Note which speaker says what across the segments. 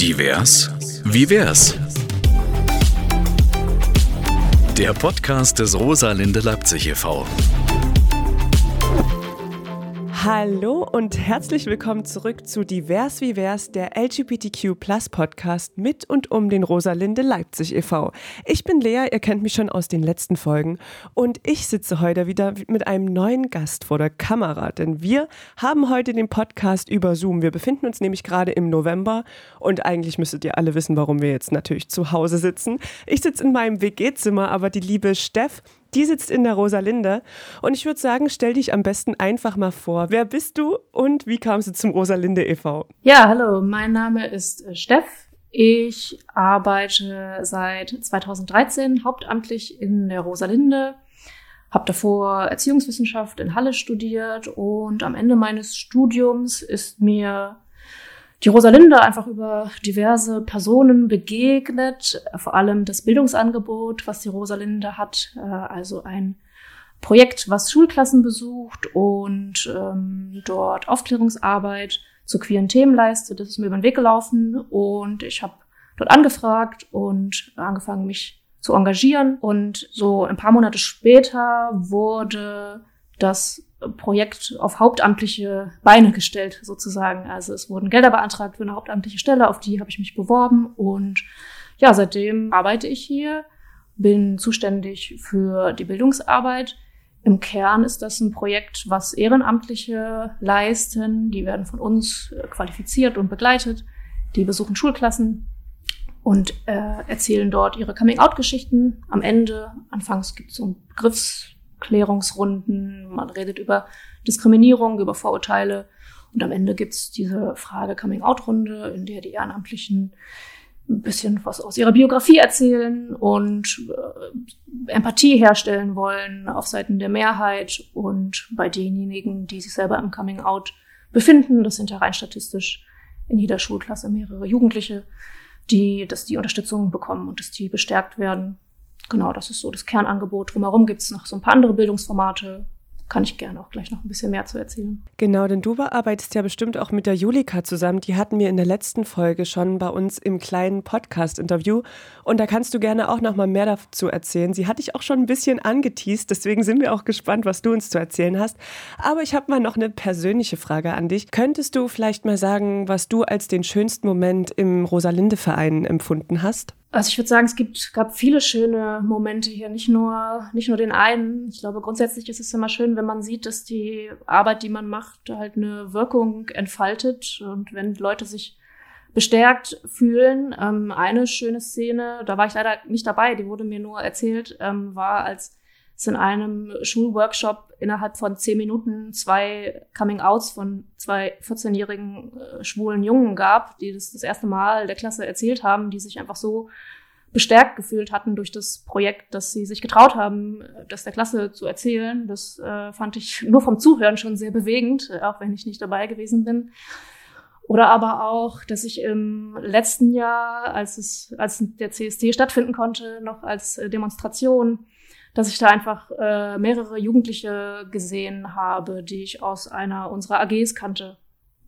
Speaker 1: Divers? Wie wär's? Der Podcast des Rosalinde Leipzig e.V.
Speaker 2: Hallo und herzlich willkommen zurück zu Divers wie Vers, der LGBTQ Podcast mit und um den Rosalinde Leipzig e.V. Ich bin Lea, ihr kennt mich schon aus den letzten Folgen und ich sitze heute wieder mit einem neuen Gast vor der Kamera, denn wir haben heute den Podcast über Zoom. Wir befinden uns nämlich gerade im November und eigentlich müsstet ihr alle wissen, warum wir jetzt natürlich zu Hause sitzen. Ich sitze in meinem WG-Zimmer, aber die liebe Steff die sitzt in der Rosalinde. Und ich würde sagen, stell dich am besten einfach mal vor. Wer bist du und wie kamst du zum Rosalinde e.V.?
Speaker 3: Ja, hallo, mein Name ist äh, Steff. Ich arbeite seit 2013 hauptamtlich in der Rosalinde, habe davor Erziehungswissenschaft in Halle studiert und am Ende meines Studiums ist mir die Rosalinde einfach über diverse Personen begegnet, vor allem das Bildungsangebot, was die Rosalinde hat, äh, also ein Projekt, was Schulklassen besucht und ähm, dort Aufklärungsarbeit zu queeren Themen leistet. Das ist mir über den Weg gelaufen und ich habe dort angefragt und angefangen, mich zu engagieren. Und so ein paar Monate später wurde das Projekt auf hauptamtliche Beine gestellt, sozusagen. Also es wurden Gelder beantragt für eine hauptamtliche Stelle, auf die habe ich mich beworben und ja, seitdem arbeite ich hier, bin zuständig für die Bildungsarbeit. Im Kern ist das ein Projekt, was Ehrenamtliche leisten. Die werden von uns äh, qualifiziert und begleitet. Die besuchen Schulklassen und äh, erzählen dort ihre Coming-out-Geschichten. Am Ende, anfangs gibt es so ein Begriffs Klärungsrunden, man redet über Diskriminierung, über Vorurteile. Und am Ende gibt's diese Frage Coming-out-Runde, in der die Ehrenamtlichen ein bisschen was aus ihrer Biografie erzählen und äh, Empathie herstellen wollen auf Seiten der Mehrheit und bei denjenigen, die sich selber im Coming-out befinden, das sind ja rein statistisch in jeder Schulklasse mehrere Jugendliche, die, dass die Unterstützung bekommen und dass die bestärkt werden genau, das ist so das Kernangebot. Drumherum gibt es noch so ein paar andere Bildungsformate. Kann ich gerne auch gleich noch ein bisschen mehr zu erzählen.
Speaker 2: Genau, denn du arbeitest ja bestimmt auch mit der Julika zusammen. Die hatten wir in der letzten Folge schon bei uns im kleinen Podcast-Interview. Und da kannst du gerne auch noch mal mehr dazu erzählen. Sie hat dich auch schon ein bisschen angeteased, deswegen sind wir auch gespannt, was du uns zu erzählen hast. Aber ich habe mal noch eine persönliche Frage an dich. Könntest du vielleicht mal sagen, was du als den schönsten Moment im Rosalinde-Verein empfunden hast?
Speaker 3: Also ich würde sagen, es gibt, gab viele schöne Momente hier, nicht nur, nicht nur den einen. Ich glaube, grundsätzlich ist es immer schön, wenn man sieht, dass die Arbeit, die man macht, halt eine Wirkung entfaltet und wenn Leute sich bestärkt fühlen. Ähm, eine schöne Szene, da war ich leider nicht dabei, die wurde mir nur erzählt, ähm, war, als es in einem Schulworkshop innerhalb von zehn Minuten zwei Coming-outs von zwei 14-jährigen äh, schwulen Jungen gab, die das das erste Mal der Klasse erzählt haben, die sich einfach so bestärkt gefühlt hatten durch das Projekt, dass sie sich getraut haben, das der Klasse zu erzählen. Das äh, fand ich nur vom Zuhören schon sehr bewegend, auch wenn ich nicht dabei gewesen bin. Oder aber auch, dass ich im letzten Jahr, als es, als der CSD stattfinden konnte, noch als äh, Demonstration dass ich da einfach äh, mehrere Jugendliche gesehen habe, die ich aus einer unserer AGs kannte.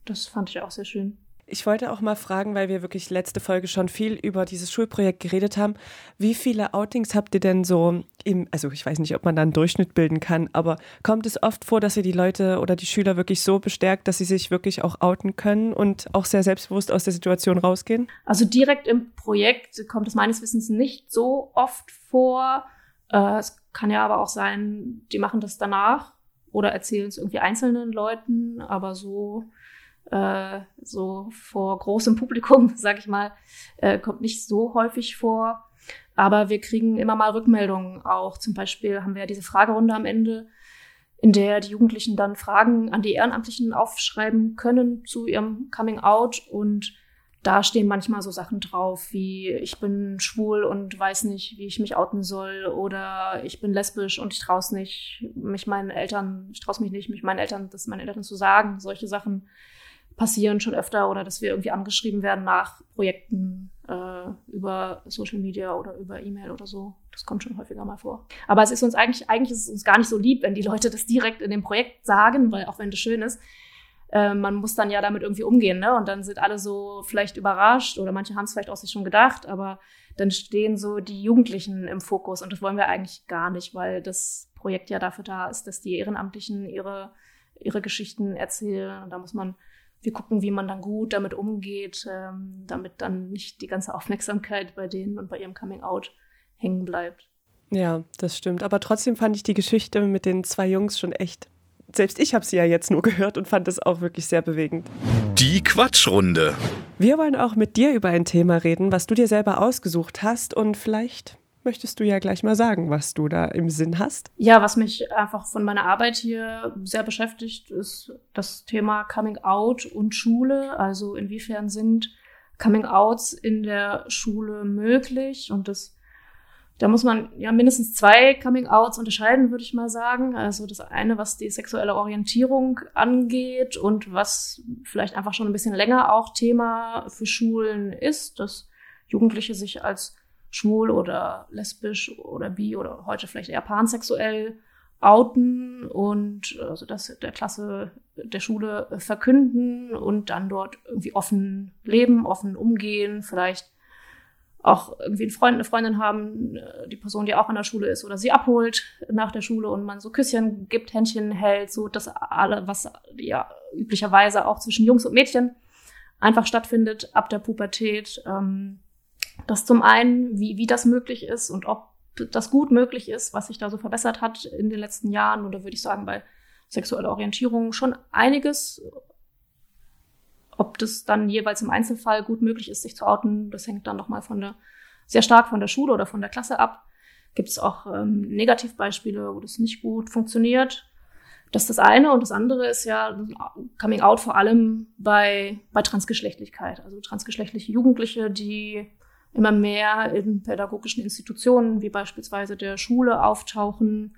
Speaker 3: Das fand ich auch sehr schön.
Speaker 2: Ich wollte auch mal fragen, weil wir wirklich letzte Folge schon viel über dieses Schulprojekt geredet haben. Wie viele Outings habt ihr denn so im, also ich weiß nicht, ob man da einen Durchschnitt bilden kann, aber kommt es oft vor, dass ihr die Leute oder die Schüler wirklich so bestärkt, dass sie sich wirklich auch outen können und auch sehr selbstbewusst aus der Situation rausgehen?
Speaker 3: Also direkt im Projekt kommt es meines Wissens nicht so oft vor. Äh, es kann ja aber auch sein, die machen das danach oder erzählen es irgendwie einzelnen Leuten, aber so äh, so vor großem Publikum, sag ich mal, äh, kommt nicht so häufig vor. Aber wir kriegen immer mal Rückmeldungen auch. Zum Beispiel haben wir ja diese Fragerunde am Ende, in der die Jugendlichen dann Fragen an die Ehrenamtlichen aufschreiben können zu ihrem Coming Out und da stehen manchmal so Sachen drauf wie ich bin schwul und weiß nicht, wie ich mich outen soll oder ich bin lesbisch und ich traue nicht, mich meinen Eltern, ich traue mich nicht, mich meinen Eltern, das meinen Eltern zu sagen. Solche Sachen passieren schon öfter oder dass wir irgendwie angeschrieben werden nach Projekten äh, über Social Media oder über E-Mail oder so. Das kommt schon häufiger mal vor. Aber es ist uns eigentlich, eigentlich ist es uns gar nicht so lieb, wenn die Leute das direkt in dem Projekt sagen, weil auch wenn das schön ist, äh, man muss dann ja damit irgendwie umgehen, ne? Und dann sind alle so vielleicht überrascht oder manche haben es vielleicht auch sich schon gedacht, aber dann stehen so die Jugendlichen im Fokus und das wollen wir eigentlich gar nicht, weil das Projekt ja dafür da ist, dass die Ehrenamtlichen ihre, ihre Geschichten erzählen und da muss man wir gucken, wie man dann gut damit umgeht, ähm, damit dann nicht die ganze Aufmerksamkeit bei denen und bei ihrem Coming Out hängen bleibt.
Speaker 2: Ja, das stimmt. Aber trotzdem fand ich die Geschichte mit den zwei Jungs schon echt. Selbst ich habe sie ja jetzt nur gehört und fand es auch wirklich sehr bewegend.
Speaker 1: Die Quatschrunde.
Speaker 2: Wir wollen auch mit dir über ein Thema reden, was du dir selber ausgesucht hast und vielleicht möchtest du ja gleich mal sagen, was du da im Sinn hast.
Speaker 3: Ja, was mich einfach von meiner Arbeit hier sehr beschäftigt, ist das Thema Coming Out und Schule. Also inwiefern sind Coming Outs in der Schule möglich? Und das, da muss man ja mindestens zwei Coming Outs unterscheiden, würde ich mal sagen. Also das eine, was die sexuelle Orientierung angeht und was vielleicht einfach schon ein bisschen länger auch Thema für Schulen ist, dass Jugendliche sich als schwul oder lesbisch oder bi oder heute vielleicht eher pansexuell outen und also das der Klasse der Schule verkünden und dann dort irgendwie offen leben, offen umgehen, vielleicht auch irgendwie einen Freund, eine Freundin haben, die Person, die auch an der Schule ist oder sie abholt nach der Schule und man so Küsschen gibt, Händchen hält, so das alle, was ja üblicherweise auch zwischen Jungs und Mädchen einfach stattfindet ab der Pubertät. Ähm, das zum einen, wie, wie das möglich ist und ob das gut möglich ist, was sich da so verbessert hat in den letzten Jahren. Oder würde ich sagen, bei sexueller Orientierung schon einiges. Ob das dann jeweils im Einzelfall gut möglich ist, sich zu outen, das hängt dann nochmal von der, sehr stark von der Schule oder von der Klasse ab. Gibt es auch ähm, Negativbeispiele, wo das nicht gut funktioniert. Das ist das eine. Und das andere ist ja Coming Out vor allem bei, bei Transgeschlechtlichkeit. Also transgeschlechtliche Jugendliche, die immer mehr in pädagogischen Institutionen wie beispielsweise der Schule auftauchen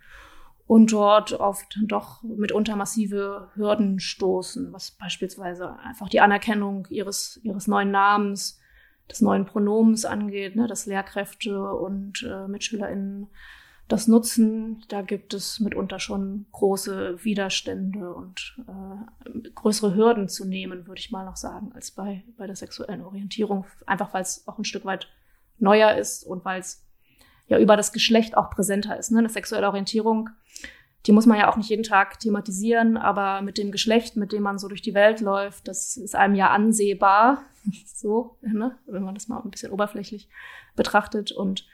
Speaker 3: und dort oft doch mitunter massive Hürden stoßen, was beispielsweise einfach die Anerkennung ihres, ihres neuen Namens, des neuen Pronomens angeht, ne, dass Lehrkräfte und äh, MitschülerInnen das nutzen. Da gibt es mitunter schon große Widerstände und äh, größere Hürden zu nehmen, würde ich mal noch sagen, als bei, bei der sexuellen Orientierung. Einfach weil es auch ein Stück weit neuer ist und weil es ja über das Geschlecht auch präsenter ist. Ne? Eine sexuelle Orientierung, die muss man ja auch nicht jeden Tag thematisieren, aber mit dem Geschlecht, mit dem man so durch die Welt läuft, das ist einem ja ansehbar, so, ne? wenn man das mal ein bisschen oberflächlich betrachtet und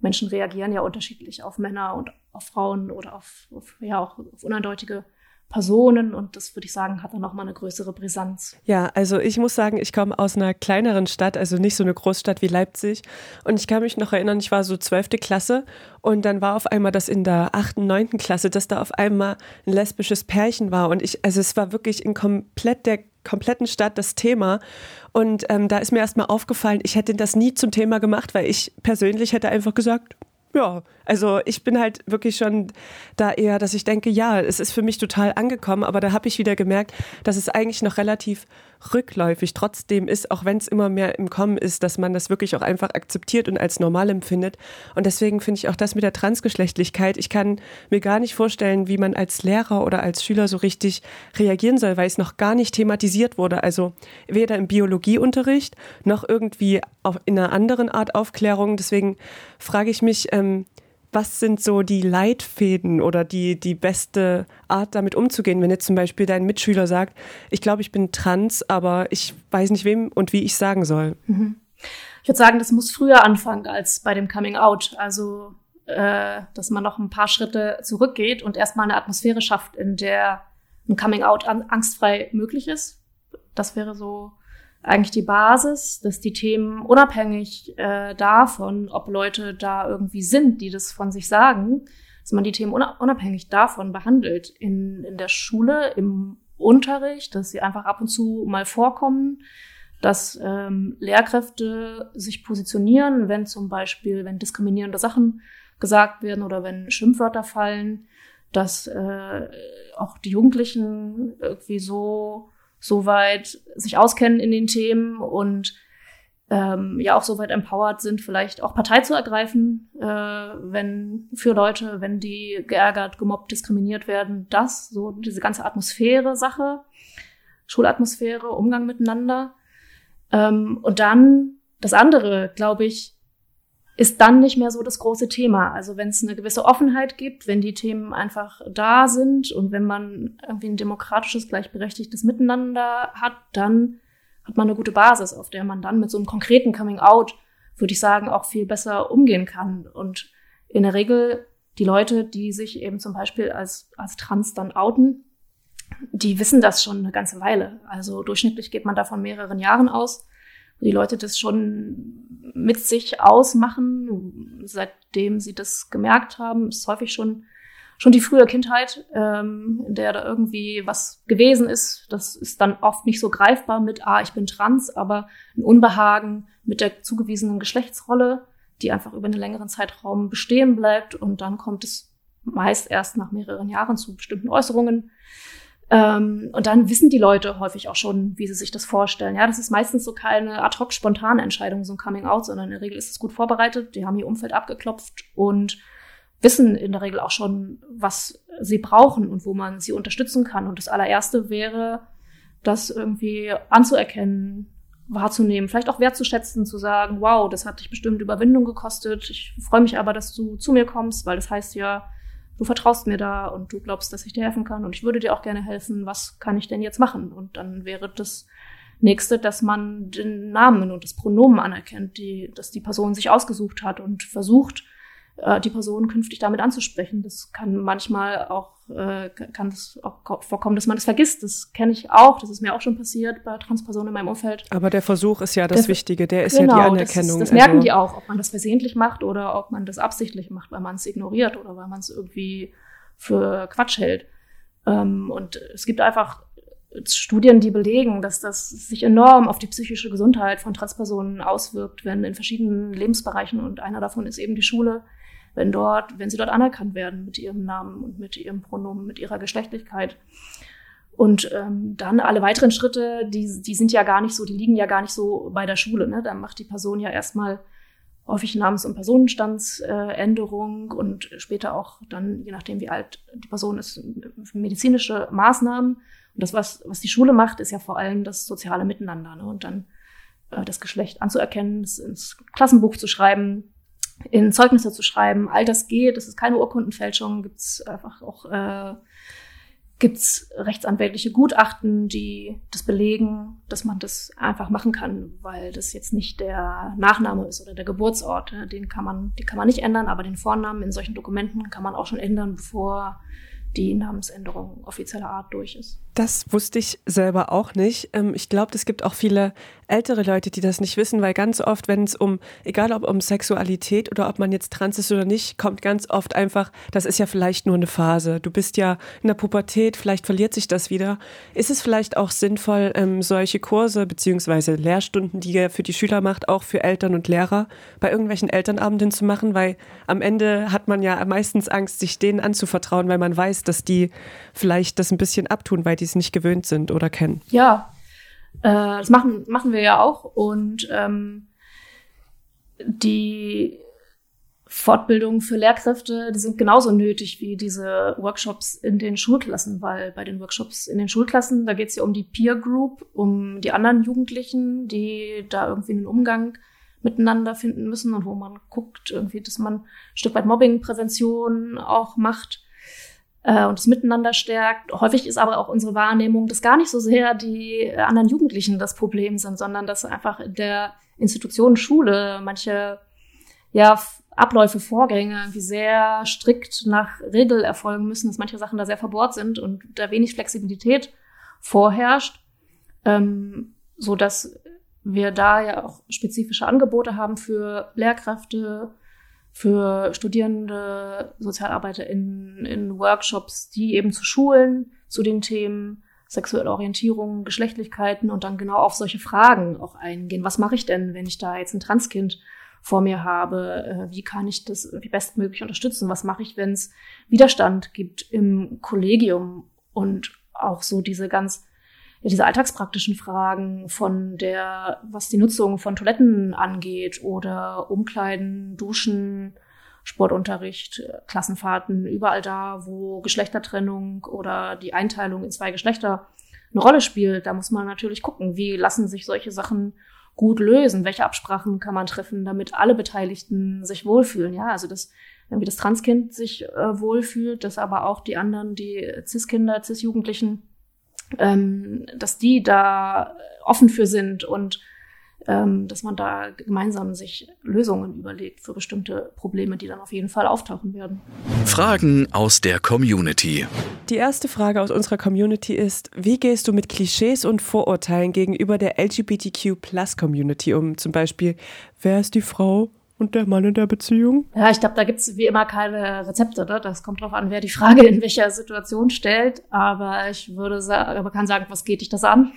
Speaker 3: Menschen reagieren ja unterschiedlich auf Männer und auf Frauen oder auf, auf ja auch auf uneindeutige Personen und das würde ich sagen, hat dann nochmal eine größere Brisanz.
Speaker 2: Ja, also ich muss sagen, ich komme aus einer kleineren Stadt, also nicht so eine Großstadt wie Leipzig und ich kann mich noch erinnern, ich war so zwölfte Klasse und dann war auf einmal das in der achten, neunten Klasse, dass da auf einmal ein lesbisches Pärchen war und ich, also es war wirklich in komplett der kompletten Stadt das Thema. Und ähm, da ist mir erstmal aufgefallen, ich hätte das nie zum Thema gemacht, weil ich persönlich hätte einfach gesagt, ja, also ich bin halt wirklich schon da eher, dass ich denke, ja, es ist für mich total angekommen, aber da habe ich wieder gemerkt, dass es eigentlich noch relativ rückläufig trotzdem ist, auch wenn es immer mehr im Kommen ist, dass man das wirklich auch einfach akzeptiert und als normal empfindet. Und deswegen finde ich auch das mit der Transgeschlechtlichkeit, ich kann mir gar nicht vorstellen, wie man als Lehrer oder als Schüler so richtig reagieren soll, weil es noch gar nicht thematisiert wurde. Also weder im Biologieunterricht noch irgendwie in einer anderen Art Aufklärung. Deswegen frage ich mich, ähm, was sind so die Leitfäden oder die, die beste Art, damit umzugehen, wenn jetzt zum Beispiel dein Mitschüler sagt, ich glaube, ich bin trans, aber ich weiß nicht, wem und wie ich sagen soll?
Speaker 3: Mhm. Ich würde sagen, das muss früher anfangen als bei dem Coming Out. Also, äh, dass man noch ein paar Schritte zurückgeht und erstmal eine Atmosphäre schafft, in der ein Coming Out angstfrei möglich ist. Das wäre so eigentlich die Basis, dass die Themen unabhängig äh, davon, ob Leute da irgendwie sind, die das von sich sagen, dass man die Themen unabhängig davon behandelt. In, in der Schule, im Unterricht, dass sie einfach ab und zu mal vorkommen, dass ähm, Lehrkräfte sich positionieren, wenn zum Beispiel, wenn diskriminierende Sachen gesagt werden oder wenn Schimpfwörter fallen, dass äh, auch die Jugendlichen irgendwie so soweit sich auskennen in den Themen und ähm, ja auch soweit empowered sind, vielleicht auch Partei zu ergreifen, äh, wenn für Leute, wenn die geärgert, gemobbt, diskriminiert werden, das, so diese ganze Atmosphäre-Sache. Schulatmosphäre, Umgang miteinander. Ähm, und dann das andere, glaube ich, ist dann nicht mehr so das große Thema. Also wenn es eine gewisse Offenheit gibt, wenn die Themen einfach da sind und wenn man irgendwie ein demokratisches, gleichberechtigtes Miteinander hat, dann hat man eine gute Basis, auf der man dann mit so einem konkreten Coming Out, würde ich sagen, auch viel besser umgehen kann. Und in der Regel die Leute, die sich eben zum Beispiel als, als trans dann outen, die wissen das schon eine ganze Weile. Also durchschnittlich geht man da von mehreren Jahren aus die Leute das schon mit sich ausmachen, seitdem sie das gemerkt haben, ist häufig schon schon die frühe Kindheit, ähm, in der da irgendwie was gewesen ist. Das ist dann oft nicht so greifbar mit, ah, ich bin trans, aber ein Unbehagen mit der zugewiesenen Geschlechtsrolle, die einfach über einen längeren Zeitraum bestehen bleibt. Und dann kommt es meist erst nach mehreren Jahren zu bestimmten Äußerungen, ähm, und dann wissen die Leute häufig auch schon, wie sie sich das vorstellen. Ja, das ist meistens so keine ad hoc spontane Entscheidung, so ein Coming Out, sondern in der Regel ist es gut vorbereitet. Die haben ihr Umfeld abgeklopft und wissen in der Regel auch schon, was sie brauchen und wo man sie unterstützen kann. Und das allererste wäre, das irgendwie anzuerkennen, wahrzunehmen, vielleicht auch wertzuschätzen, zu sagen, wow, das hat dich bestimmt Überwindung gekostet. Ich freue mich aber, dass du zu mir kommst, weil das heißt ja, du vertraust mir da und du glaubst, dass ich dir helfen kann und ich würde dir auch gerne helfen, was kann ich denn jetzt machen? Und dann wäre das nächste, dass man den Namen und das Pronomen anerkennt, die, dass die Person sich ausgesucht hat und versucht, äh, die Person künftig damit anzusprechen. Das kann manchmal auch, äh, kann das auch vorkommen, dass man das vergisst. Das kenne ich auch. Das ist mir auch schon passiert bei Transpersonen in meinem Umfeld.
Speaker 2: Aber der Versuch ist ja das der, Wichtige. Der ist genau, ja die Anerkennung.
Speaker 3: Das, ist, das merken also. die auch, ob man das versehentlich macht oder ob man das absichtlich macht, weil man es ignoriert oder weil man es irgendwie für Quatsch hält. Ähm, und es gibt einfach Studien, die belegen, dass das sich enorm auf die psychische Gesundheit von Transpersonen auswirkt, wenn in verschiedenen Lebensbereichen und einer davon ist eben die Schule, wenn dort, wenn sie dort anerkannt werden mit ihrem Namen und mit ihrem Pronomen, mit ihrer Geschlechtlichkeit. Und ähm, dann alle weiteren Schritte, die, die sind ja gar nicht so, die liegen ja gar nicht so bei der Schule. Ne? Da macht die Person ja erstmal häufig Namens- und Personenstandsänderung äh, und später auch dann, je nachdem wie alt die Person ist, medizinische Maßnahmen. Und das, was, was die Schule macht, ist ja vor allem das soziale Miteinander. Ne? Und dann äh, das Geschlecht anzuerkennen, es ins Klassenbuch zu schreiben, in Zeugnisse zu schreiben. All das geht, das ist keine Urkundenfälschung, gibt's einfach auch äh, gibt's rechtsanwältliche Gutachten, die das belegen, dass man das einfach machen kann, weil das jetzt nicht der Nachname ist oder der Geburtsort. Den kann man, die kann man nicht ändern, aber den Vornamen in solchen Dokumenten kann man auch schon ändern, bevor die Namensänderung offizieller Art durch ist.
Speaker 2: Das wusste ich selber auch nicht. Ähm, ich glaube, es gibt auch viele ältere Leute, die das nicht wissen, weil ganz oft, wenn es um, egal ob um Sexualität oder ob man jetzt trans ist oder nicht, kommt ganz oft einfach, das ist ja vielleicht nur eine Phase. Du bist ja in der Pubertät, vielleicht verliert sich das wieder. Ist es vielleicht auch sinnvoll, ähm, solche Kurse beziehungsweise Lehrstunden, die ihr für die Schüler macht, auch für Eltern und Lehrer bei irgendwelchen Elternabenden zu machen? Weil am Ende hat man ja meistens Angst, sich denen anzuvertrauen, weil man weiß, dass die vielleicht das ein bisschen abtun, weil die es nicht gewöhnt sind oder kennen.
Speaker 3: Ja, äh, das machen, machen wir ja auch. Und ähm, die Fortbildung für Lehrkräfte, die sind genauso nötig wie diese Workshops in den Schulklassen, weil bei den Workshops in den Schulklassen, da geht es ja um die Peer Group, um die anderen Jugendlichen, die da irgendwie einen Umgang miteinander finden müssen und wo man guckt, irgendwie, dass man ein Stück weit Mobbingprävention auch macht äh, und das Miteinander stärkt. Häufig ist aber auch unsere Wahrnehmung, dass gar nicht so sehr die anderen Jugendlichen das Problem sind, sondern dass einfach in der Institution Schule manche ja, Abläufe, Vorgänge wie sehr strikt nach Regel erfolgen müssen, dass manche Sachen da sehr verbohrt sind und da wenig Flexibilität vorherrscht, ähm, so dass wir da ja auch spezifische Angebote haben für Lehrkräfte, für Studierende, Sozialarbeiter in, in Workshops, die eben zu Schulen zu den Themen sexuelle Orientierung, Geschlechtlichkeiten und dann genau auf solche Fragen auch eingehen. Was mache ich denn, wenn ich da jetzt ein Transkind vor mir habe? Äh, wie kann ich das wie bestmöglich unterstützen? Was mache ich, wenn es Widerstand gibt im Kollegium und auch so diese ganz diese alltagspraktischen Fragen von der, was die Nutzung von Toiletten angeht oder Umkleiden, Duschen, Sportunterricht, Klassenfahrten, überall da, wo Geschlechtertrennung oder die Einteilung in zwei Geschlechter eine Rolle spielt. Da muss man natürlich gucken, wie lassen sich solche Sachen gut lösen, welche Absprachen kann man treffen, damit alle Beteiligten sich wohlfühlen. Ja, also das, wie das Transkind sich äh, wohlfühlt, dass aber auch die anderen, die Cis-Kinder, Cis-Jugendlichen, ähm, dass die da offen für sind und ähm, dass man da gemeinsam sich Lösungen überlegt für bestimmte Probleme, die dann auf jeden Fall auftauchen werden.
Speaker 1: Fragen aus der Community.
Speaker 2: Die erste Frage aus unserer Community ist, wie gehst du mit Klischees und Vorurteilen gegenüber der LGBTQ-Plus-Community um? Zum Beispiel, wer ist die Frau? Und der Mann in der Beziehung?
Speaker 3: Ja, ich glaube, da gibt's wie immer keine Rezepte. Ne? Das kommt drauf an, wer die Frage in welcher Situation stellt. Aber ich würde sagen, man kann sagen, was geht dich das an?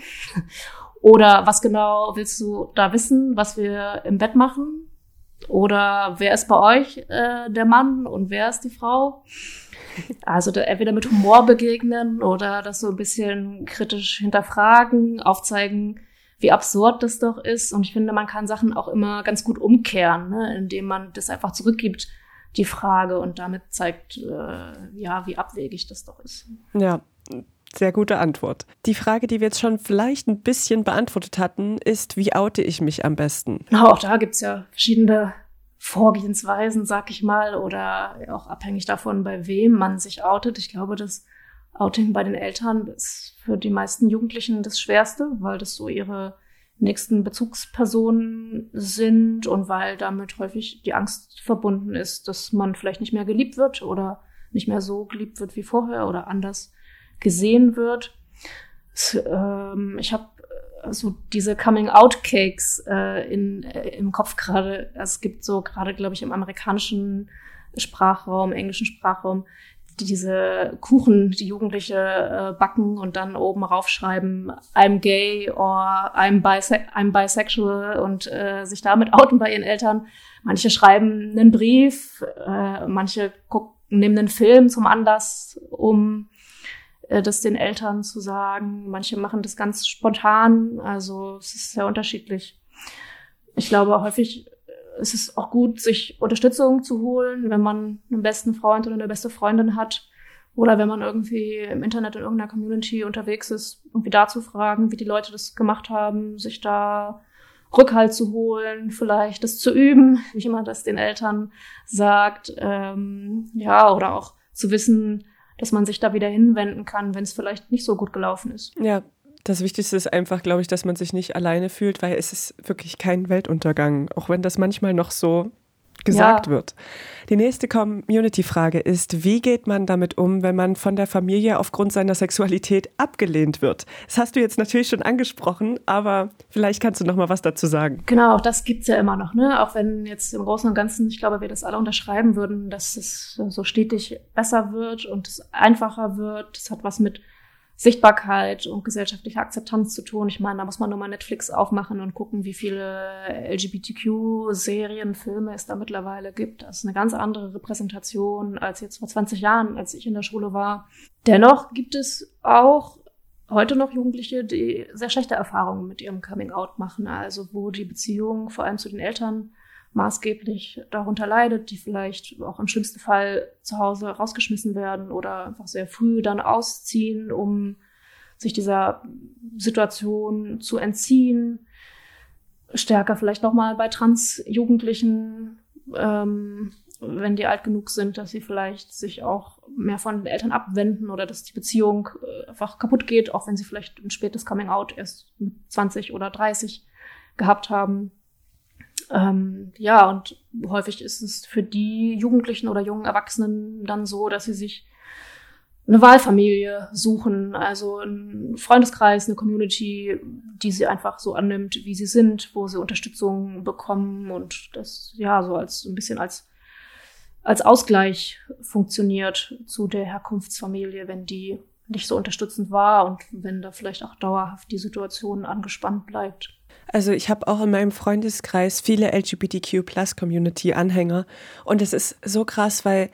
Speaker 3: Oder was genau willst du da wissen, was wir im Bett machen? Oder wer ist bei euch äh, der Mann und wer ist die Frau? Also da entweder mit Humor begegnen oder das so ein bisschen kritisch hinterfragen, aufzeigen, wie absurd das doch ist. Und ich finde, man kann Sachen auch immer ganz gut umkehren, ne? indem man das einfach zurückgibt, die Frage, und damit zeigt, äh, ja, wie abwegig das doch ist.
Speaker 2: Ja, sehr gute Antwort. Die Frage, die wir jetzt schon vielleicht ein bisschen beantwortet hatten, ist, wie oute ich mich am besten?
Speaker 3: Auch da gibt's ja verschiedene Vorgehensweisen, sag ich mal, oder auch abhängig davon, bei wem man sich outet. Ich glaube, das Outing bei den Eltern ist für die meisten Jugendlichen das Schwerste, weil das so ihre nächsten Bezugspersonen sind und weil damit häufig die Angst verbunden ist, dass man vielleicht nicht mehr geliebt wird oder nicht mehr so geliebt wird wie vorher oder anders gesehen wird. Ähm, ich habe äh, so diese Coming-out-Cakes äh, äh, im Kopf gerade. Es gibt so gerade, glaube ich, im amerikanischen Sprachraum, englischen Sprachraum, diese Kuchen, die Jugendliche äh, backen und dann oben raufschreiben, I'm gay or I'm, bise I'm bisexual und äh, sich damit outen bei ihren Eltern. Manche schreiben einen Brief, äh, manche gucken, nehmen einen Film zum Anlass, um äh, das den Eltern zu sagen. Manche machen das ganz spontan. Also es ist sehr unterschiedlich. Ich glaube, häufig äh, ist es auch gut, sich Unterstützung zu holen, wenn man einen besten Freund oder eine beste Freundin hat. Oder wenn man irgendwie im Internet in irgendeiner Community unterwegs ist, irgendwie da zu fragen, wie die Leute das gemacht haben, sich da Rückhalt zu holen, vielleicht das zu üben, wie jemand das den Eltern sagt, ähm, ja, oder auch zu wissen, dass man sich da wieder hinwenden kann, wenn es vielleicht nicht so gut gelaufen ist.
Speaker 2: Ja, das Wichtigste ist einfach, glaube ich, dass man sich nicht alleine fühlt, weil es ist wirklich kein Weltuntergang, auch wenn das manchmal noch so gesagt ja. wird. Die nächste Community-Frage ist, wie geht man damit um, wenn man von der Familie aufgrund seiner Sexualität abgelehnt wird? Das hast du jetzt natürlich schon angesprochen, aber vielleicht kannst du noch mal was dazu sagen.
Speaker 3: Genau, auch das gibt's ja immer noch, ne? Auch wenn jetzt im Großen und Ganzen, ich glaube, wir das alle unterschreiben würden, dass es so stetig besser wird und es einfacher wird. Das hat was mit Sichtbarkeit und gesellschaftliche Akzeptanz zu tun. Ich meine, da muss man nur mal Netflix aufmachen und gucken, wie viele LGBTQ-Serien, Filme es da mittlerweile gibt. Das ist eine ganz andere Repräsentation als jetzt vor 20 Jahren, als ich in der Schule war. Dennoch gibt es auch heute noch Jugendliche, die sehr schlechte Erfahrungen mit ihrem Coming-out machen, also wo die Beziehung vor allem zu den Eltern maßgeblich darunter leidet, die vielleicht auch im schlimmsten Fall zu Hause rausgeschmissen werden oder einfach sehr früh dann ausziehen, um sich dieser Situation zu entziehen. Stärker vielleicht nochmal bei Trans-Jugendlichen, ähm, wenn die alt genug sind, dass sie vielleicht sich auch mehr von den Eltern abwenden oder dass die Beziehung äh, einfach kaputt geht, auch wenn sie vielleicht ein spätes Coming-out erst mit 20 oder 30 gehabt haben. Ähm, ja, und häufig ist es für die Jugendlichen oder jungen Erwachsenen dann so, dass sie sich eine Wahlfamilie suchen, also einen Freundeskreis, eine Community, die sie einfach so annimmt, wie sie sind, wo sie Unterstützung bekommen und das ja so als ein bisschen als als Ausgleich funktioniert zu der Herkunftsfamilie, wenn die nicht so unterstützend war und wenn da vielleicht auch dauerhaft die Situation angespannt bleibt.
Speaker 2: Also ich habe auch in meinem Freundeskreis viele LGBTQ-Plus-Community-Anhänger und es ist so krass, weil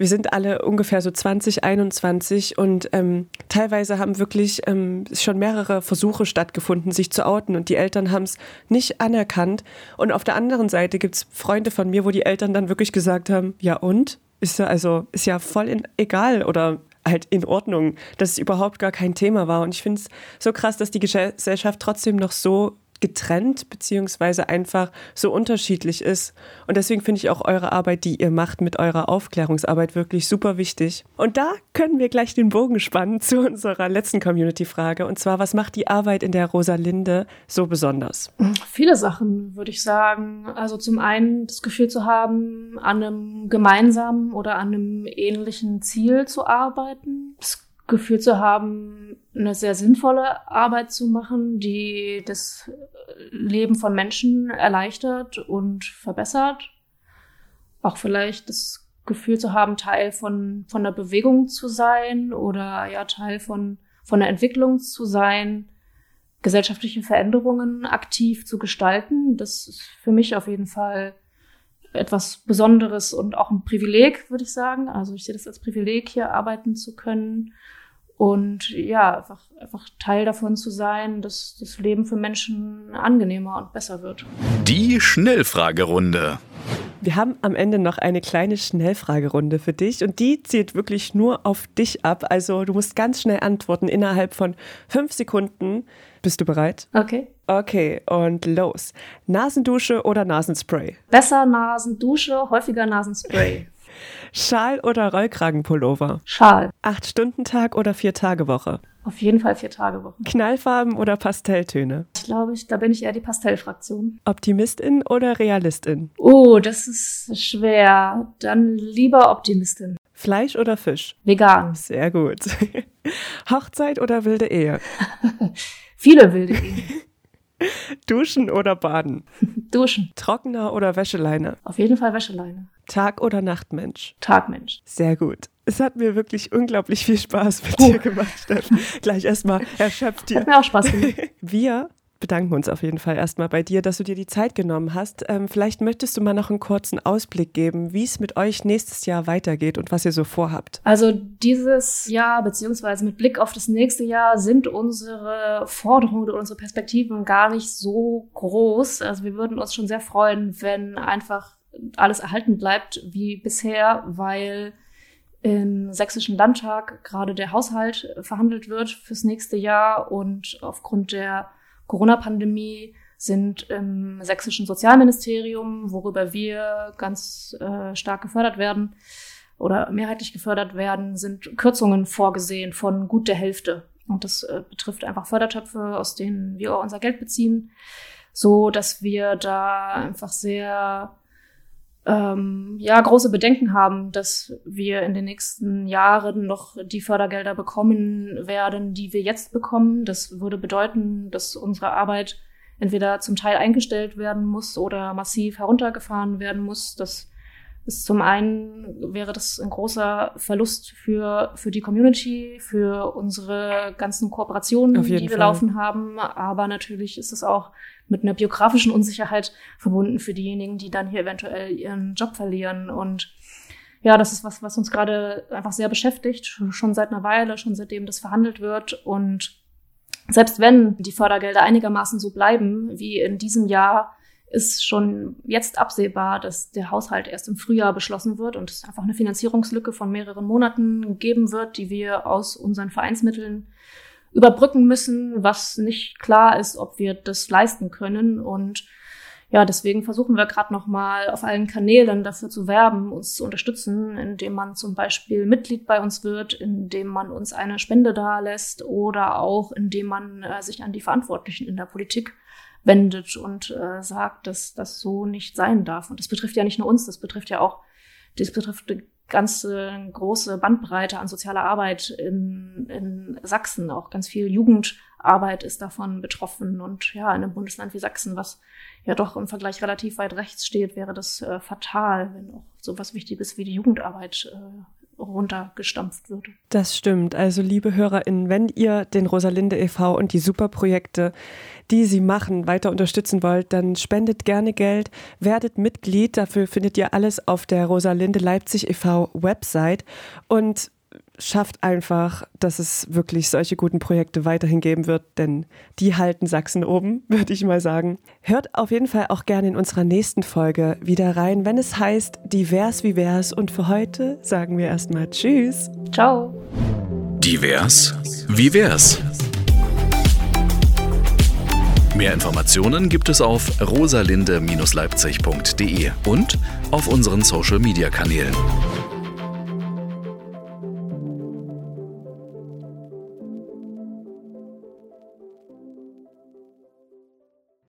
Speaker 2: wir sind alle ungefähr so 20, 21 und ähm, teilweise haben wirklich ähm, schon mehrere Versuche stattgefunden, sich zu outen und die Eltern haben es nicht anerkannt. Und auf der anderen Seite gibt es Freunde von mir, wo die Eltern dann wirklich gesagt haben, ja und? Ist ja, also, ist ja voll in, egal oder halt in Ordnung, dass es überhaupt gar kein Thema war. Und ich finde es so krass, dass die Gesellschaft trotzdem noch so getrennt beziehungsweise einfach so unterschiedlich ist. Und deswegen finde ich auch eure Arbeit, die ihr macht mit eurer Aufklärungsarbeit wirklich super wichtig. Und da können wir gleich den Bogen spannen zu unserer letzten Community-Frage. Und zwar, was macht die Arbeit in der Rosalinde so besonders?
Speaker 3: Viele Sachen, würde ich sagen. Also zum einen das Gefühl zu haben, an einem gemeinsamen oder an einem ähnlichen Ziel zu arbeiten. Das Gefühl zu haben, eine sehr sinnvolle Arbeit zu machen, die das Leben von Menschen erleichtert und verbessert. Auch vielleicht das Gefühl zu haben, Teil von, von der Bewegung zu sein oder ja, Teil von, von der Entwicklung zu sein, gesellschaftliche Veränderungen aktiv zu gestalten. Das ist für mich auf jeden Fall etwas Besonderes und auch ein Privileg, würde ich sagen. Also ich sehe das als Privileg, hier arbeiten zu können und ja, einfach, einfach Teil davon zu sein, dass das Leben für Menschen angenehmer und besser wird.
Speaker 1: Die Schnellfragerunde.
Speaker 2: Wir haben am Ende noch eine kleine Schnellfragerunde für dich und die zielt wirklich nur auf dich ab. Also du musst ganz schnell antworten innerhalb von fünf Sekunden. Bist du bereit?
Speaker 3: Okay.
Speaker 2: Okay, und los. Nasendusche oder Nasenspray?
Speaker 3: Besser Nasendusche, häufiger Nasenspray.
Speaker 2: Schal oder Rollkragenpullover?
Speaker 3: Schal.
Speaker 2: Acht-Stunden-Tag oder Vier-Tage-Woche?
Speaker 3: Auf jeden Fall Vier-Tage-Woche.
Speaker 2: Knallfarben oder Pastelltöne?
Speaker 3: Ich glaube, ich, da bin ich eher die Pastellfraktion.
Speaker 2: Optimistin oder Realistin?
Speaker 3: Oh, das ist schwer. Dann lieber Optimistin.
Speaker 2: Fleisch oder Fisch?
Speaker 3: Vegan.
Speaker 2: Sehr gut. Hochzeit oder wilde Ehe?
Speaker 3: Viele wilde Ehen.
Speaker 2: Duschen oder baden?
Speaker 3: Duschen.
Speaker 2: Trockener oder Wäscheleine?
Speaker 3: Auf jeden Fall Wäscheleine.
Speaker 2: Tag- oder Nachtmensch?
Speaker 3: Tagmensch.
Speaker 2: Sehr gut. Es hat mir wirklich unglaublich viel Spaß mit
Speaker 3: Puh.
Speaker 2: dir gemacht, Steffen. Gleich erstmal erschöpft dir.
Speaker 3: Hat mir auch Spaß gemacht.
Speaker 2: Wir bedanken uns auf jeden Fall erstmal bei dir, dass du dir die Zeit genommen hast. Ähm, vielleicht möchtest du mal noch einen kurzen Ausblick geben, wie es mit euch nächstes Jahr weitergeht und was ihr so vorhabt.
Speaker 3: Also dieses Jahr, beziehungsweise mit Blick auf das nächste Jahr, sind unsere Forderungen oder unsere Perspektiven gar nicht so groß. Also wir würden uns schon sehr freuen, wenn einfach alles erhalten bleibt wie bisher, weil im Sächsischen Landtag gerade der Haushalt verhandelt wird fürs nächste Jahr und aufgrund der Corona-Pandemie sind im sächsischen Sozialministerium, worüber wir ganz äh, stark gefördert werden oder mehrheitlich gefördert werden, sind Kürzungen vorgesehen von gut der Hälfte. Und das äh, betrifft einfach Fördertöpfe, aus denen wir auch unser Geld beziehen, so dass wir da einfach sehr ähm, ja große Bedenken haben, dass wir in den nächsten Jahren noch die Fördergelder bekommen werden, die wir jetzt bekommen. Das würde bedeuten, dass unsere Arbeit entweder zum Teil eingestellt werden muss oder massiv heruntergefahren werden muss. Das ist zum einen wäre das ein großer Verlust für, für die Community, für unsere ganzen Kooperationen, die wir
Speaker 2: Fall.
Speaker 3: laufen haben. Aber natürlich ist es auch mit einer biografischen Unsicherheit verbunden für diejenigen, die dann hier eventuell ihren Job verlieren. Und ja, das ist was, was uns gerade einfach sehr beschäftigt, schon seit einer Weile, schon seitdem das verhandelt wird. Und selbst wenn die Fördergelder einigermaßen so bleiben wie in diesem Jahr, ist schon jetzt absehbar, dass der Haushalt erst im Frühjahr beschlossen wird und es einfach eine Finanzierungslücke von mehreren Monaten geben wird, die wir aus unseren Vereinsmitteln überbrücken müssen, was nicht klar ist, ob wir das leisten können. Und ja, deswegen versuchen wir gerade noch mal auf allen Kanälen dafür zu werben, uns zu unterstützen, indem man zum Beispiel Mitglied bei uns wird, indem man uns eine Spende dalässt oder auch indem man äh, sich an die Verantwortlichen in der Politik wendet und äh, sagt, dass das so nicht sein darf. Und das betrifft ja nicht nur uns, das betrifft ja auch, das betrifft eine ganze große Bandbreite an sozialer Arbeit in, in Sachsen. Auch ganz viel Jugendarbeit ist davon betroffen. Und ja, in einem Bundesland wie Sachsen, was ja doch im Vergleich relativ weit rechts steht, wäre das äh, fatal, wenn auch sowas Wichtiges wie die Jugendarbeit äh, runtergestampft würde.
Speaker 2: Das stimmt. Also, liebe HörerInnen, wenn ihr den Rosalinde e.V. und die Superprojekte, die sie machen, weiter unterstützen wollt, dann spendet gerne Geld, werdet Mitglied. Dafür findet ihr alles auf der Rosalinde Leipzig e.V. Website und schafft einfach, dass es wirklich solche guten Projekte weiterhin geben wird, denn die halten Sachsen oben, würde ich mal sagen. Hört auf jeden Fall auch gerne in unserer nächsten Folge wieder rein, wenn es heißt Divers wie wär's und für heute sagen wir erstmal Tschüss.
Speaker 3: Ciao.
Speaker 1: Divers? Wie wär's? Mehr Informationen gibt es auf rosalinde-leipzig.de und auf unseren Social-Media-Kanälen.